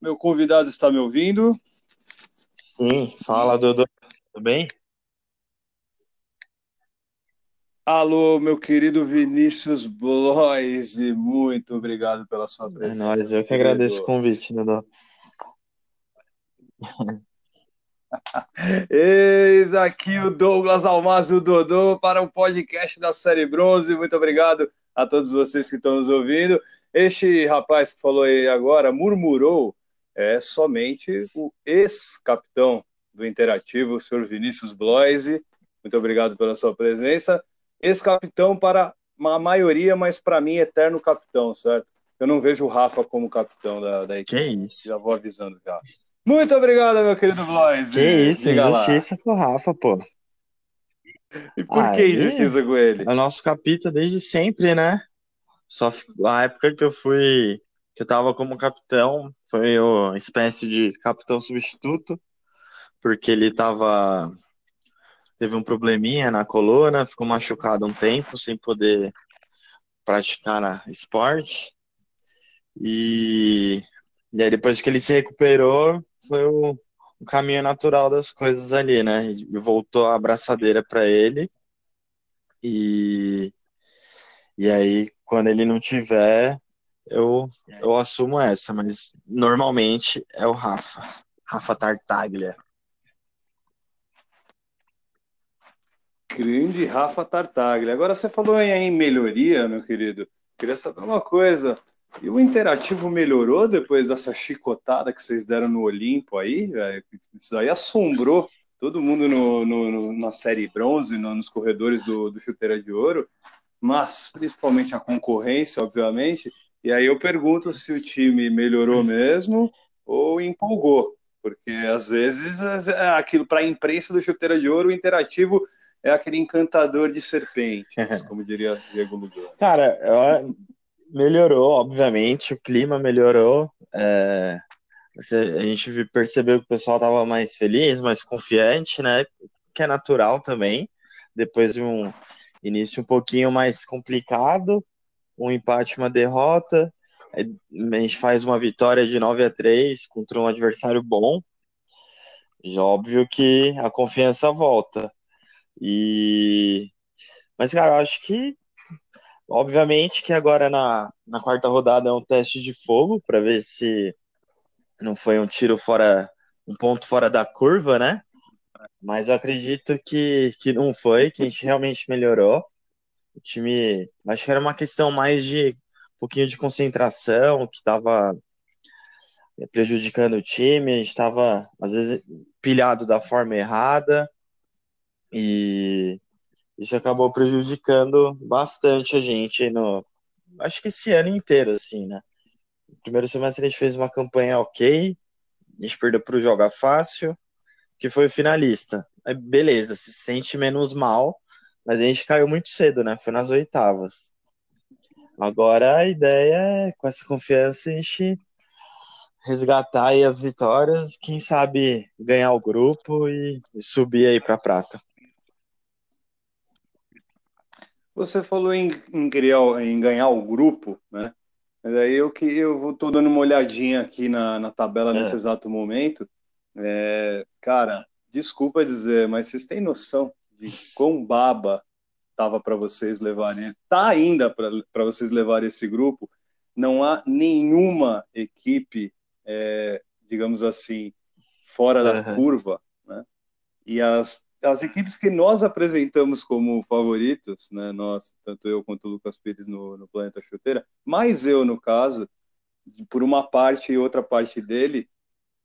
Meu convidado está me ouvindo? Sim, fala, Dudu. Tudo bem? Alô, meu querido Vinícius Bloise, muito obrigado pela sua É presença. nóis, eu que agradeço o convite, Dudu. Eis aqui o Douglas Almaz e o Dodô para o podcast da Série Bronze. Muito obrigado a todos vocês que estão nos ouvindo. Este rapaz que falou aí agora murmurou é somente o ex-capitão do Interativo, o senhor Vinícius Bloise. Muito obrigado pela sua presença. Ex-capitão para a maioria, mas para mim, eterno capitão, certo? Eu não vejo o Rafa como capitão da, da equipe. Que isso? Já vou avisando já. Muito obrigado, meu querido Bloise. Que isso, Diga lá. injustiça com o Rafa, pô. E por Ah, que injustiça com ele? É o nosso capita desde sempre, né? Só a época que eu fui, que eu tava como capitão, foi uma espécie de capitão substituto, porque ele tava, teve um probleminha na coluna, ficou machucado um tempo, sem poder praticar esporte. E, e aí depois que ele se recuperou, foi o, o caminho natural das coisas ali, né? E voltou a abraçadeira para ele. E, e aí, quando ele não tiver, eu, eu assumo essa, mas normalmente é o Rafa. Rafa Tartaglia. Grande Rafa Tartaglia. Agora você falou em, em melhoria, meu querido. Queria saber uma coisa. E o interativo melhorou depois dessa chicotada que vocês deram no Olimpo aí? Isso aí assombrou todo mundo no, no- no- na série bronze, no- nos corredores do, do Chuteira de Ouro, mas principalmente a concorrência, obviamente. E aí eu pergunto se o time melhorou mesmo ou empolgou, porque às vezes é aquilo para a imprensa do Chuteira de Ouro, o interativo é aquele encantador de serpentes, como diria Diego Lugano. Cara, eu- melhorou, obviamente, o clima melhorou. é, a gente percebeu que o pessoal estava mais feliz, mais confiante, né? Que é natural também, depois de um início um pouquinho mais complicado, um empate, uma derrota. A gente faz uma vitória de 9 a 3 contra um adversário bom. Já óbvio que a confiança volta. E mas, cara, eu acho que Obviamente que agora na, na quarta rodada é um teste de fogo para ver se não foi um tiro fora, um ponto fora da curva, né? Mas eu acredito que, que não foi, que a gente realmente melhorou. O time, acho que era uma questão mais de um pouquinho de concentração que estava prejudicando o time. A gente estava, às vezes, pilhado da forma errada e isso acabou prejudicando bastante a gente no, acho que esse ano inteiro, assim, né? No primeiro semestre a gente fez uma campanha ok, a gente perdeu para o Joga Fácil, que foi finalista. Aí, beleza, se sente menos mal, mas a gente caiu muito cedo, né? Foi nas oitavas. Agora a ideia é, com essa confiança, a gente resgatar aí as vitórias, quem sabe ganhar o grupo e, e subir aí para prata. Você falou em, em, criar, em ganhar o grupo, né? Mas aí eu que eu tô dando uma olhadinha aqui na, na tabela É. nesse exato momento. É, cara, desculpa dizer, mas vocês têm noção de quão baba tava para vocês levarem? Tá ainda para vocês levarem esse grupo? Não há nenhuma equipe, é, digamos assim, fora da Uhum. curva, né? E as as equipes que nós apresentamos como favoritos, né, nós, tanto eu quanto o Lucas Pires no, no Planeta Chuteira, mais eu no caso, por uma parte e outra parte dele,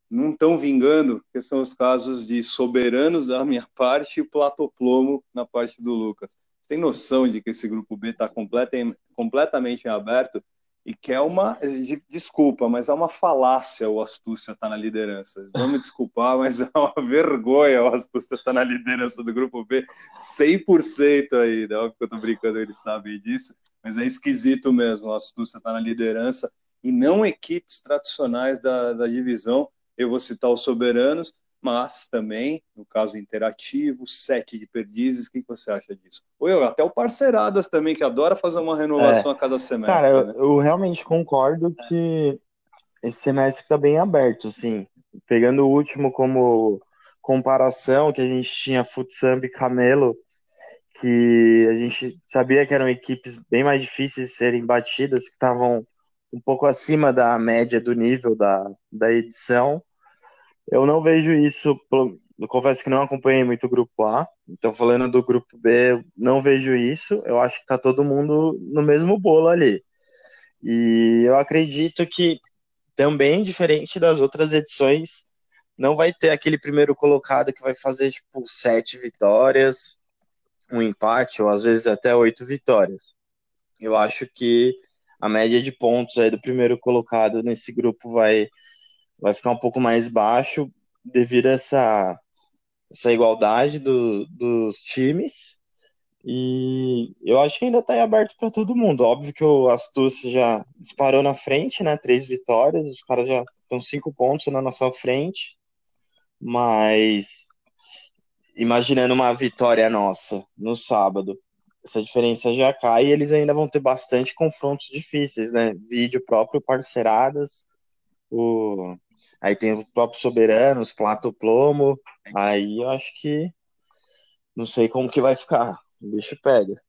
não estão vingando, que são os casos de soberanos da minha parte e platoplomo na parte do Lucas. Você tem noção de que esse grupo B está completamente em aberto e que é uma, de- desculpa, mas é uma falácia o Astúcia estar na liderança. Me desculpar, mas é uma vergonha o Astúcia estar na liderança do grupo B 100% ainda. Óbvio que eu tô brincando, eles sabem disso, mas é esquisito mesmo. O Astúcia estar na liderança e não equipes tradicionais da, da divisão. Eu vou citar os soberanos, mas também, no caso interativo, sete de perdizes. O que você acha disso? Ou eu, até o Parceiradas também, que adora fazer uma renovação a cada semestre. Cara, eu, né? eu realmente concordo que esse semestre está bem aberto, assim. Pegando o último como comparação, que a gente tinha Futsamp e Camelo, que a gente sabia que eram equipes bem mais difíceis de serem batidas, que estavam um pouco acima da média do nível da, da edição. Eu não vejo isso, eu confesso que não acompanhei muito o grupo A, então falando do grupo B, não vejo isso. Eu acho que está todo mundo no mesmo bolo ali. E eu acredito que também, diferente das outras edições, não vai ter aquele primeiro colocado que vai fazer tipo sete vitórias, um empate, ou às vezes até oito vitórias. Eu acho que a média de pontos aí do primeiro colocado nesse grupo vai, vai ficar um pouco mais baixo devido a essa, essa igualdade do, dos times. E eu acho que ainda está aberto para todo mundo. Óbvio que o Astúcia já disparou na frente, né? Três vitórias, os caras já estão cinco pontos na nossa frente. Mas imaginando uma vitória nossa no sábado, essa diferença já cai e eles ainda vão ter bastante confrontos difíceis, né? Vídeo próprio Parceiradas, o aí tem o próprio Soberanos, Plato Plomo, aí eu acho que não sei como que vai ficar. O bicho pega.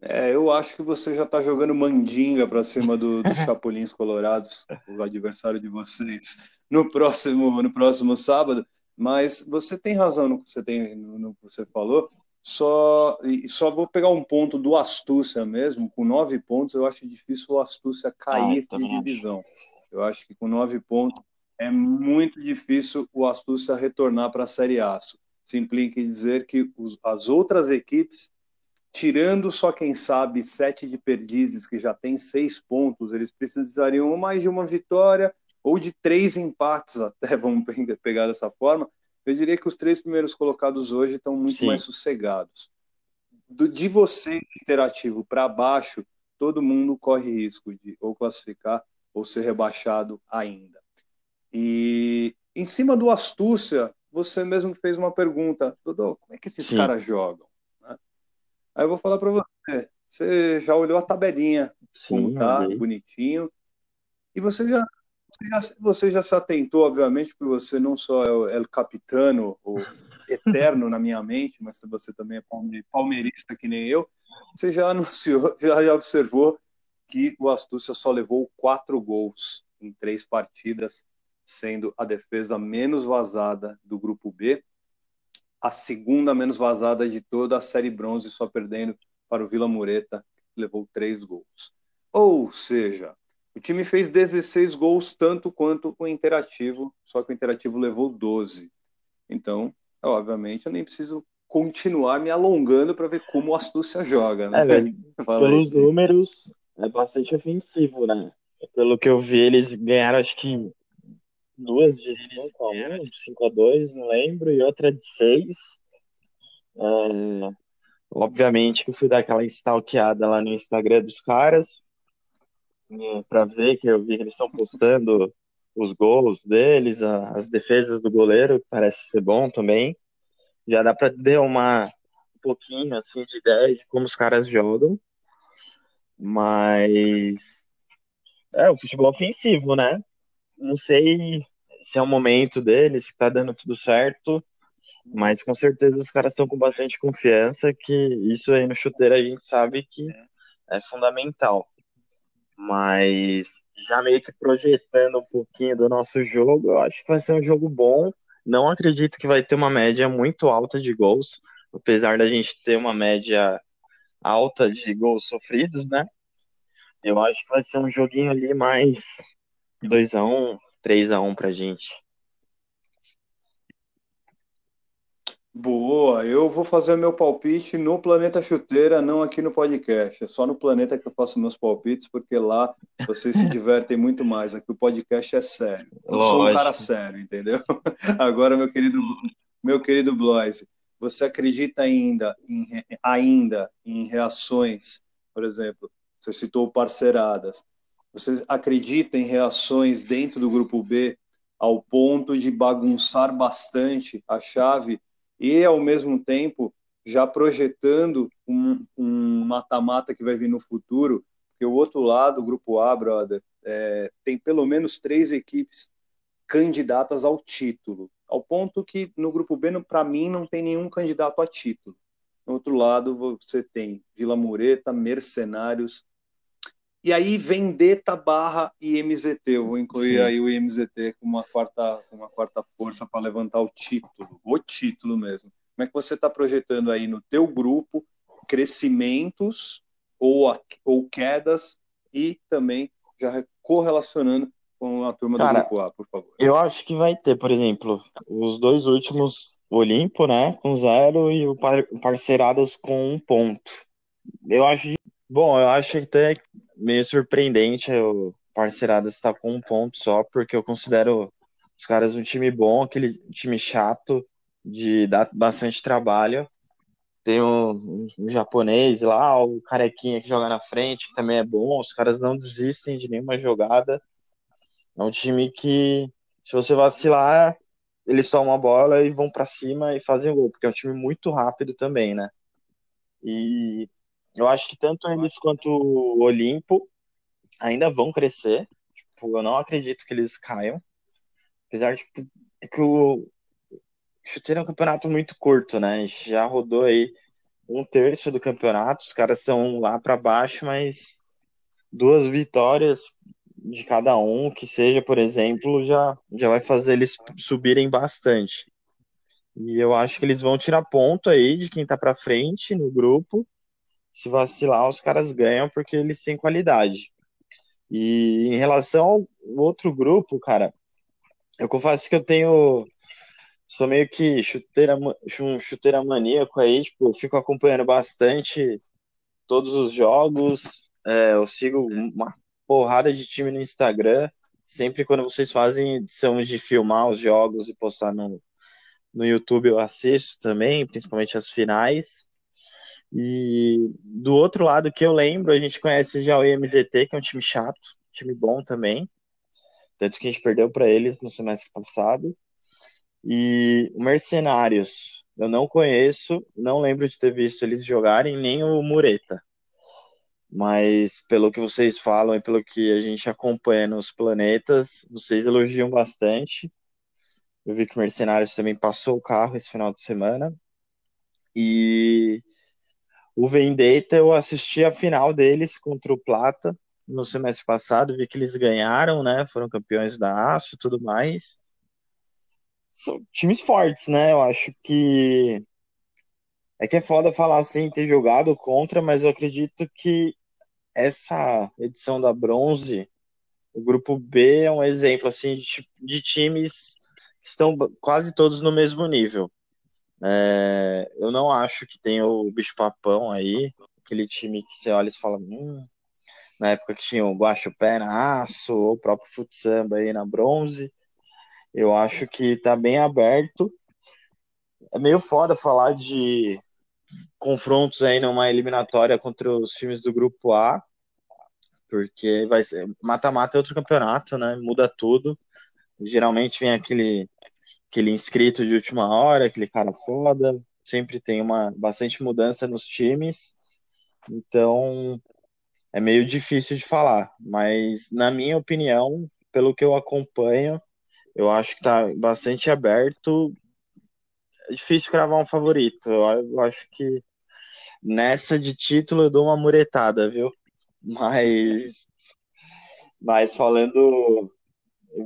É, eu acho que você já está jogando mandinga para cima do, dos Chapulins Colorados, o adversário de vocês, no próximo, no próximo sábado. Mas você tem razão no que você, tem, no, que você falou. Só, só vou pegar um ponto do Astúcia mesmo. Com nove pontos, eu acho difícil o Astúcia cair ah, de divisão. Acho. Eu acho que com nove pontos é muito difícil o Astúcia retornar para a Série A. Isso implica em dizer que os, as outras equipes tirando só quem sabe sete de perdizes que já tem seis pontos, eles precisariam mais de uma vitória ou de três empates até, vamos pegar dessa forma. Eu diria que os três primeiros colocados hoje estão muito Sim. mais sossegados. Do, de você interativo para baixo, todo mundo corre risco de ou classificar ou ser rebaixado ainda. E em cima do astúcia, você mesmo fez uma pergunta, Dodô, como é que esses Sim. caras jogam? Aí eu vou falar para você. Você já olhou a tabelinha, Sim, como tá, bonitinho. E você já, já, você já se atentou, obviamente, porque você não só é o, é o capitano, o eterno na minha mente, mas você também é palmeirista que nem eu. Você já anunciou, já, já observou que o Astúcia só levou quatro gols em três partidas, sendo a defesa menos vazada do grupo B a segunda menos vazada de toda a série bronze, só perdendo para o Vila Mureta, que levou três gols. Ou seja, o time fez 16 gols, tanto quanto o Interativo, só que o Interativo levou 12. Então, obviamente, eu nem preciso continuar me alongando para ver como o Astúcia joga, né? É, velho, pelos números, é bastante ofensivo, né? Pelo que eu vi, eles ganharam, acho que duas de 5 a 1, 5 a 2, não lembro, e outra de 6. É, obviamente que eu fui dar aquela stalkeada lá no Instagram dos caras, para ver que eu vi que eles estão postando os gols deles, as defesas do goleiro, parece ser bom também. Já dá para ter uma um pouquinho assim de ideia de como os caras jogam. Mas é o futebol ofensivo, né? Não sei se é o momento deles, que tá dando tudo certo, mas com certeza os caras estão com bastante confiança, que isso aí no chuteiro a gente sabe que é fundamental. Mas já meio que projetando um pouquinho do nosso jogo, eu acho que vai ser um jogo bom. Não acredito que vai ter uma média muito alta de gols, apesar da gente ter uma média alta de gols sofridos, né? Eu acho que vai ser um joguinho ali mais 2 a 1 3 a 1 pra gente. Boa, eu vou fazer o meu palpite no Planeta Chuteira, não aqui no podcast. É só no Planeta que eu faço meus palpites, porque lá vocês se divertem muito mais. Aqui o podcast é sério. Eu Lógico. sou um cara sério, entendeu? Agora, meu querido, meu querido Bloise, você acredita ainda em, ainda em reações, por exemplo, você citou parceiradas. Vocês acreditam em reações dentro do grupo B ao ponto de bagunçar bastante a chave e, ao mesmo tempo, já projetando um mata-mata que vai vir no futuro? Porque o outro lado, o grupo A, brother, é, tem pelo menos três equipes candidatas ao título, ao ponto que no grupo B, para mim, não tem nenhum candidato a título. No outro lado, você tem Vila Mureta, Mercenários, e aí Vendetta barra IMZT. Eu vou incluir Sim. aí o IMZT como uma quarta, uma quarta força para levantar o título, o título mesmo. Como é que você está projetando aí no teu grupo crescimentos ou, ou quedas e também já correlacionando com a turma Cara, do grupo A, por favor. Eu acho que vai ter, por exemplo, os dois últimos Olimpo, né, com zero e o Parceiradas com um ponto. Eu acho, bom, eu acho até meio surpreendente o Parceiradas estar com um ponto só, porque eu considero os caras um time bom, aquele time chato de dar bastante trabalho. Tem um, um, japonês lá, o carequinha que joga na frente, que também é bom. Os caras não desistem de nenhuma jogada. É um time que, se você vacilar, eles tomam a bola e vão para cima e fazem gol, porque é um time muito rápido também, né? E eu acho que tanto eles quanto o Olimpo ainda vão crescer. Tipo, eu não acredito que eles caiam. Apesar de que o, chuteiro é um campeonato muito curto, né? Já rodou aí um terço do campeonato, os caras são lá para baixo, mas duas vitórias de cada um, que seja, por exemplo, já, já vai fazer eles subirem bastante. E eu acho que eles vão tirar ponto aí de quem tá para frente no grupo. Se vacilar, os caras ganham porque eles têm qualidade. E em relação ao outro grupo, cara, eu confesso que eu tenho sou meio que chuteira, um chuteira maníaco aí, tipo, fico acompanhando bastante todos os jogos, é, eu sigo uma porrada de time no Instagram, sempre quando vocês fazem edição de filmar os jogos e postar no, no YouTube eu assisto também, principalmente as finais. E do outro lado que eu lembro, a gente conhece já o IMZT, que é um time chato, time bom também. Tanto que a gente perdeu para eles no semestre passado. E o Mercenários, eu não conheço, não lembro de ter visto eles jogarem, nem o Mureta. Mas pelo que vocês falam e pelo que a gente acompanha nos planetas, vocês elogiam bastante. Eu vi que o Mercenários também passou o carro esse final de semana. E o Vendetta, eu assisti a final deles contra o Plata no semestre passado, vi que eles ganharam, né? Foram campeões da Aço e tudo mais são times fortes, né? Eu acho que é que é foda falar assim, ter jogado contra, mas eu acredito que essa edição da bronze, o grupo B é um exemplo assim de, de times que estão quase todos no mesmo nível. É, eu não acho que tem o bicho papão aí, aquele time que você olha e fala, hum, na época que tinha o Guacho Pé na aço, o próprio Futsamba aí na bronze. Eu acho que tá bem aberto. É meio foda falar de confrontos aí numa eliminatória contra os times do grupo A, porque vai ser mata-mata é outro campeonato, né? Muda tudo. Geralmente vem aquele aquele inscrito de última hora, aquele cara foda, sempre tem uma bastante mudança nos times. Então, é meio difícil de falar, mas na minha opinião, pelo que eu acompanho, eu acho que tá bastante aberto. É difícil cravar um favorito. Eu acho que nessa de título eu dou uma muretada, viu? Mas, mas falando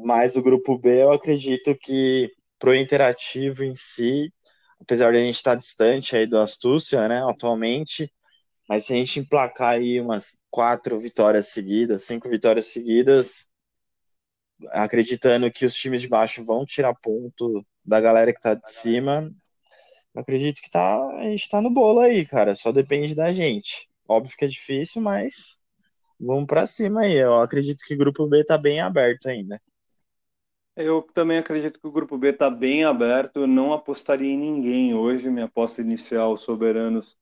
mais do grupo B, eu acredito que pro interativo em si, apesar de a gente estar tá distante aí do Astúcia, né, atualmente, mas se a gente emplacar aí umas quatro vitórias seguidas, cinco vitórias seguidas, acreditando que os times de baixo vão tirar ponto da galera que tá de cima. acredito que tá, a gente tá no bolo aí, cara. Só depende da gente. Óbvio que é difícil, mas vamos para cima aí. Eu acredito que o grupo B tá bem aberto ainda. Eu também acredito que o grupo B está bem aberto. Eu não apostaria em ninguém hoje. Minha aposta inicial, Soberanos,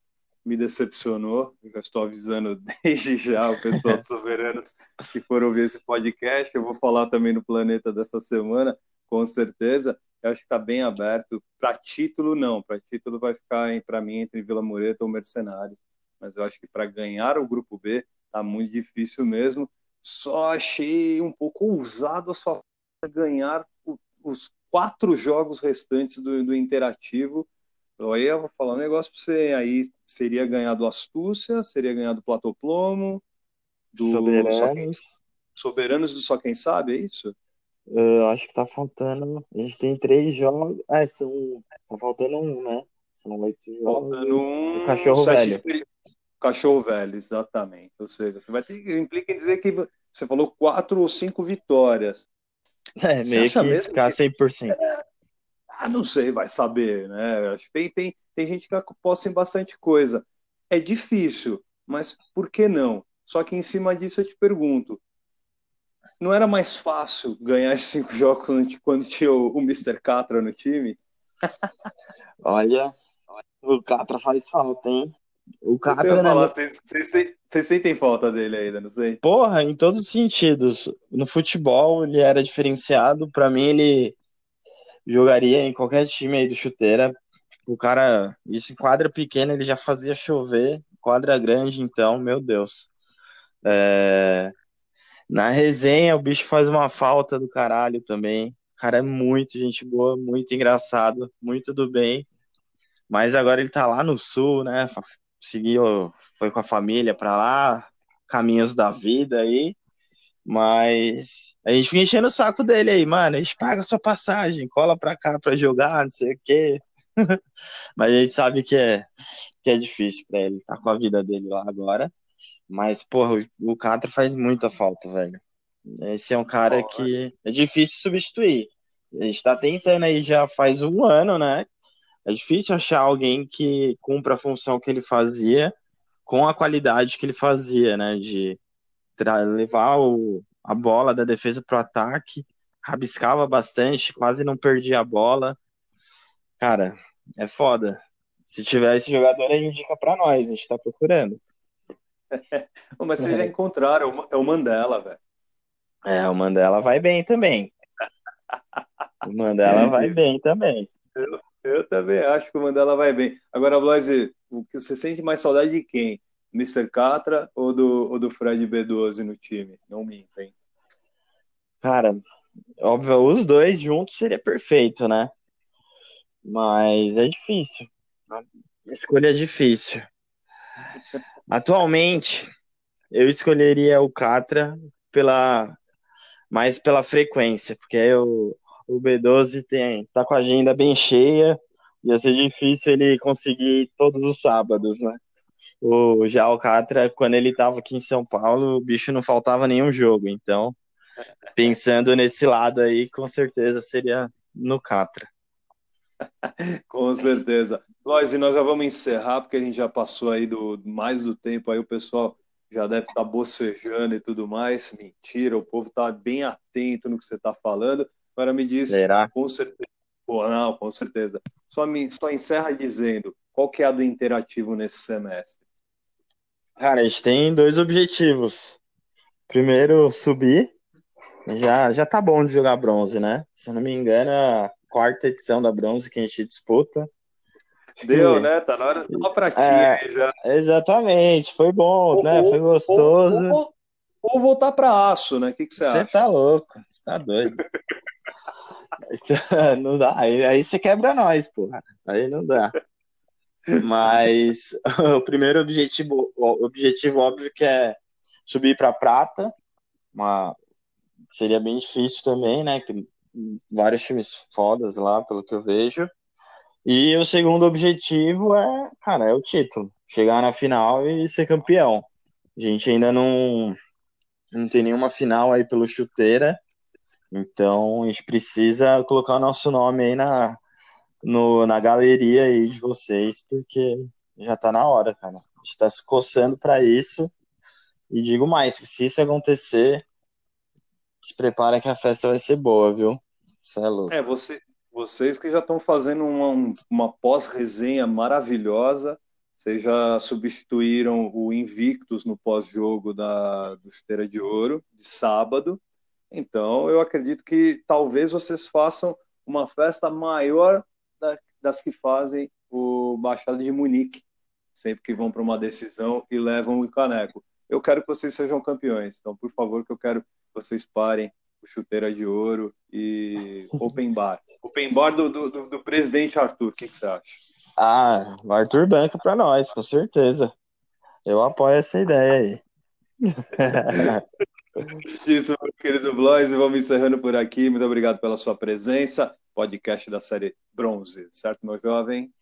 me decepcionou. já estou avisando desde já o pessoal dos Soberanos que foram ouvir esse podcast. Eu vou falar também no Planeta dessa semana, com certeza. Eu acho que está bem aberto. Para título, não. Para título vai ficar, para mim, entre Vila Mureta ou Mercenários. Mas eu acho que para ganhar o grupo B, tá muito difícil mesmo. Só achei um pouco ousado a sua ganhar os quatro jogos restantes do, do Interativo. Aí eu vou falar um negócio para você. Aí seria ganhar do Astúcia, seria ganhar do Platoplomo, do Soberanos. Soberanos do Só Quem Sabe, é isso? Eu acho que tá faltando. A gente tem três jogos. Ah, são. Tá faltando um, né? São oito jogos. Faltando um. O cachorro velho. Cachorro velho, exatamente. Ou seja, você vai ter implica em dizer que você falou quatro ou cinco vitórias. É, meio que mesmo ficar 100%. É, ah, não sei, vai saber, né? Acho que tem, tem, tem gente que aposta em bastante coisa. É difícil, mas por que não? Só que em cima disso eu te pergunto, não era mais fácil ganhar esses cinco jogos quando tinha o, o Mr. Catra no time? Olha, o Catra faz falta, hein? O Catra. Falar, vocês, vocês, vocês sentem falta dele ainda, não sei? Porra, em todos os sentidos. No futebol ele era diferenciado. Para mim, ele jogaria em qualquer time aí do chuteira. O cara, isso em quadra pequena ele já fazia chover. Quadra grande, então, meu Deus. É... Na resenha, o bicho faz uma falta do caralho também. O cara é muito gente boa, muito engraçado, muito do bem. Mas agora ele tá lá no sul, né? Seguiu, foi com a família pra lá, caminhos da vida aí. Mas a gente fica enchendo o saco dele aí, mano. A gente paga a sua passagem, cola pra cá pra jogar, não sei o quê. Mas a gente sabe que é, que é difícil pra ele, tá com a vida dele lá agora. Mas, porra, o Catra faz muita falta, velho. Esse é um cara que é difícil substituir. A gente tá tentando aí já faz um ano, né? É difícil achar alguém que cumpra a função que ele fazia com a qualidade que ele fazia, né? De levar o, a bola da defesa pro ataque, rabiscava bastante, quase não perdia a bola. Cara, é foda. Se tiver esse jogador, a gente indica pra nós, a gente tá procurando. Mas vocês já encontraram, é o Mandela, velho. É, o Mandela vai bem também. O Mandela vai bem também. Eu, eu, também acho que o Mandela vai bem. Agora, Blaise, você sente mais saudade de quem? Mr. Catra ou do, ou do Fred B12 no time? Não mintem. Cara, óbvio, os dois juntos seria perfeito, né? Mas é difícil. A escolha é difícil. Atualmente, eu escolheria o Catra pela mais pela frequência, porque o, o B12 tem, tá com a agenda bem cheia, ia ser difícil ele conseguir todos os sábados, né? O, já o Catra, quando ele estava aqui em São Paulo, o bicho não faltava nenhum jogo, então, pensando nesse lado aí, com certeza seria no Catra. com certeza. Lois, e nós já vamos encerrar, porque a gente já passou aí do mais do tempo, aí o pessoal já deve estar tá bocejando e tudo mais. Mentira, o povo está bem atento no que você está falando. Agora me diz, Será? com certeza. Pô, não, com certeza. Só, me, só encerra dizendo qual que é a do interativo nesse semestre. Cara, a gente tem dois objetivos. Primeiro, subir. Já, já tá bom de jogar bronze, né? Se eu não me engano, a quarta edição da bronze que a gente disputa. Deu, né? Tá na hora de uma pratinha é, já. Exatamente, foi bom, ou, né? Foi gostoso. Ou, ou, ou voltar para aço, né? O que, que você acha? Você tá louco, você tá doido. não dá, aí, aí você quebra nós, porra. Aí não dá. Mas o primeiro objetivo, o objetivo óbvio que é subir para prata, uma seria bem difícil também, né? Tem vários times fodas lá, pelo que eu vejo. E o segundo objetivo é, cara, é o título. Chegar na final e ser campeão. A gente ainda não, não tem nenhuma final aí pelo chuteira. Então a gente precisa colocar o nosso nome aí na, no, na galeria aí de vocês, porque já tá na hora, cara. A gente tá se coçando para isso. E digo mais, se isso acontecer, se prepara que a festa vai ser boa, viu? Você é louco. É, você, vocês que já estão fazendo uma, uma pós-resenha maravilhosa, vocês já substituíram o Invictus no pós-jogo da do Esteira de Ouro, de sábado. Então, eu acredito que talvez vocês façam uma festa maior da, das que fazem o Baixada de Munique, sempre que vão para uma decisão e levam o caneco. eu quero que vocês sejam campeões. Então, por favor, que eu quero que vocês parem o Chuteira de Ouro e Open Bar. Open Bar do, do, do presidente Arthur, o que, que, você acha? Ah, o Arthur banca para nós, com certeza. Eu apoio essa ideia aí. Isso, meu querido Blois, e vamos encerrando por aqui. Muito obrigado pela sua presença. Podcast da série Bronze, certo, meu jovem?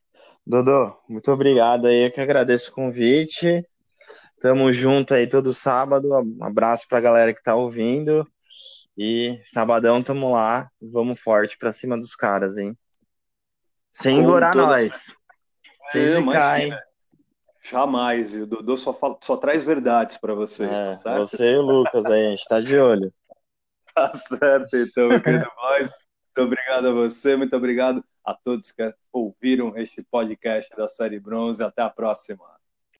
Dodô, muito obrigado aí. Eu que agradeço o convite. Tamo junto aí todo sábado. Um abraço pra galera que tá ouvindo. E sabadão tamo lá. Vamos forte pra cima dos caras, hein? Sem engorar nós. Sem zicar, hein? Jamais. O Dodô só, fala, só traz verdades para vocês, é, tá certo? Você e o Lucas aí, a gente tá de olho. tá certo, então, meu querido Voz. Muito obrigado a você, muito obrigado a todos que ouviram este podcast da série Bronze. Até a próxima.